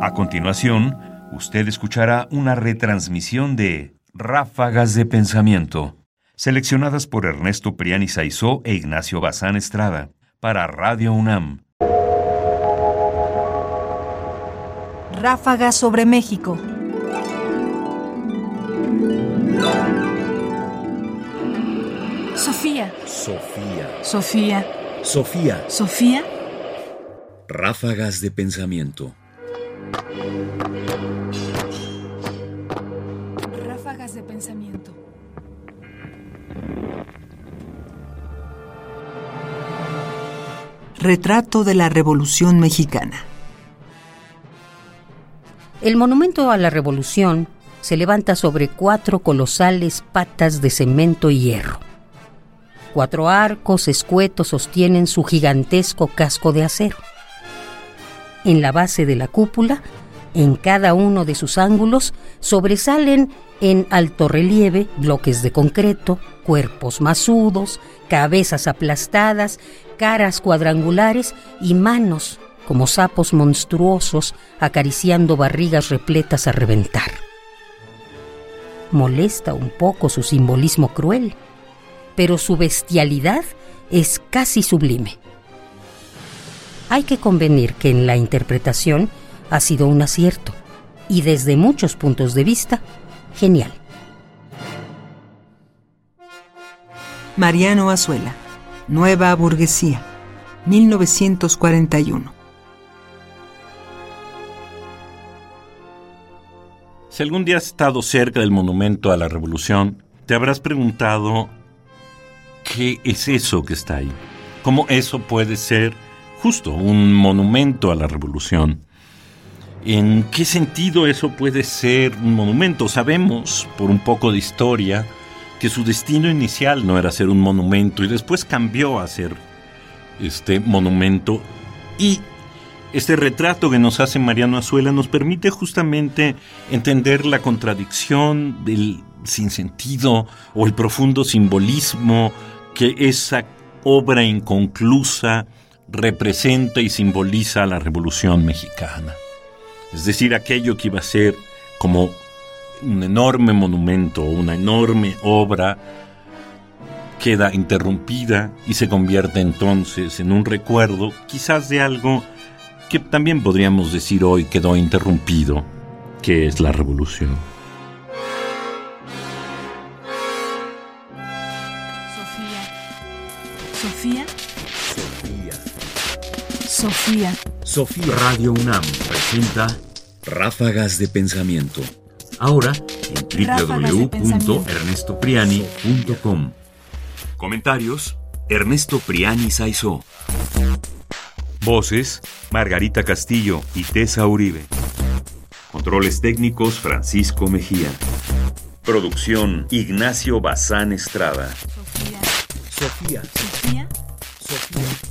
A continuación, usted escuchará una retransmisión de Ráfagas de Pensamiento, seleccionadas por Ernesto Priani Saizó e Ignacio Bazán Estrada, para Radio UNAM. Ráfagas sobre México. Sofía. Sofía. Sofía. Sofía. Sofía. Ráfagas de pensamiento. Ráfagas de pensamiento. Retrato de la Revolución Mexicana. El monumento a la Revolución se levanta sobre cuatro colosales patas de cemento y hierro. Cuatro arcos escuetos sostienen su gigantesco casco de acero. En la base de la cúpula, en cada uno de sus ángulos, sobresalen en alto relieve bloques de concreto, cuerpos masudos, cabezas aplastadas, caras cuadrangulares y manos como sapos monstruosos acariciando barrigas repletas a reventar. Molesta un poco su simbolismo cruel, pero su bestialidad es casi sublime. Hay que convenir que en la interpretación ha sido un acierto y desde muchos puntos de vista, genial. Mariano Azuela, Nueva Burguesía, 1941. Si algún día has estado cerca del monumento a la revolución, te habrás preguntado qué es eso que está ahí. ¿Cómo eso puede ser justo un monumento a la revolución? ¿En qué sentido eso puede ser un monumento? Sabemos, por un poco de historia, que su destino inicial no era ser un monumento y después cambió a ser este monumento y este retrato que nos hace Mariano Azuela nos permite justamente entender la contradicción del sinsentido o el profundo simbolismo que esa obra inconclusa representa y simboliza la Revolución Mexicana. Es decir, aquello que iba a ser como un enorme monumento, una enorme obra, queda interrumpida y se convierte entonces en un recuerdo quizás de algo que también podríamos decir hoy quedó interrumpido, que es la revolución. Sofía. Sofía. Sofía. Sofía. Radio UNAM presenta Ráfagas de pensamiento. ahora en www.ernestopriani.com. Comentarios: Ernesto Priani Saizó. Voces: Margarita Castillo y Tessa Uribe. Controles técnicos: Francisco Mejía. Producción: Ignacio Bazán Estrada. Sofía. Sofía. Sofía. Sofía.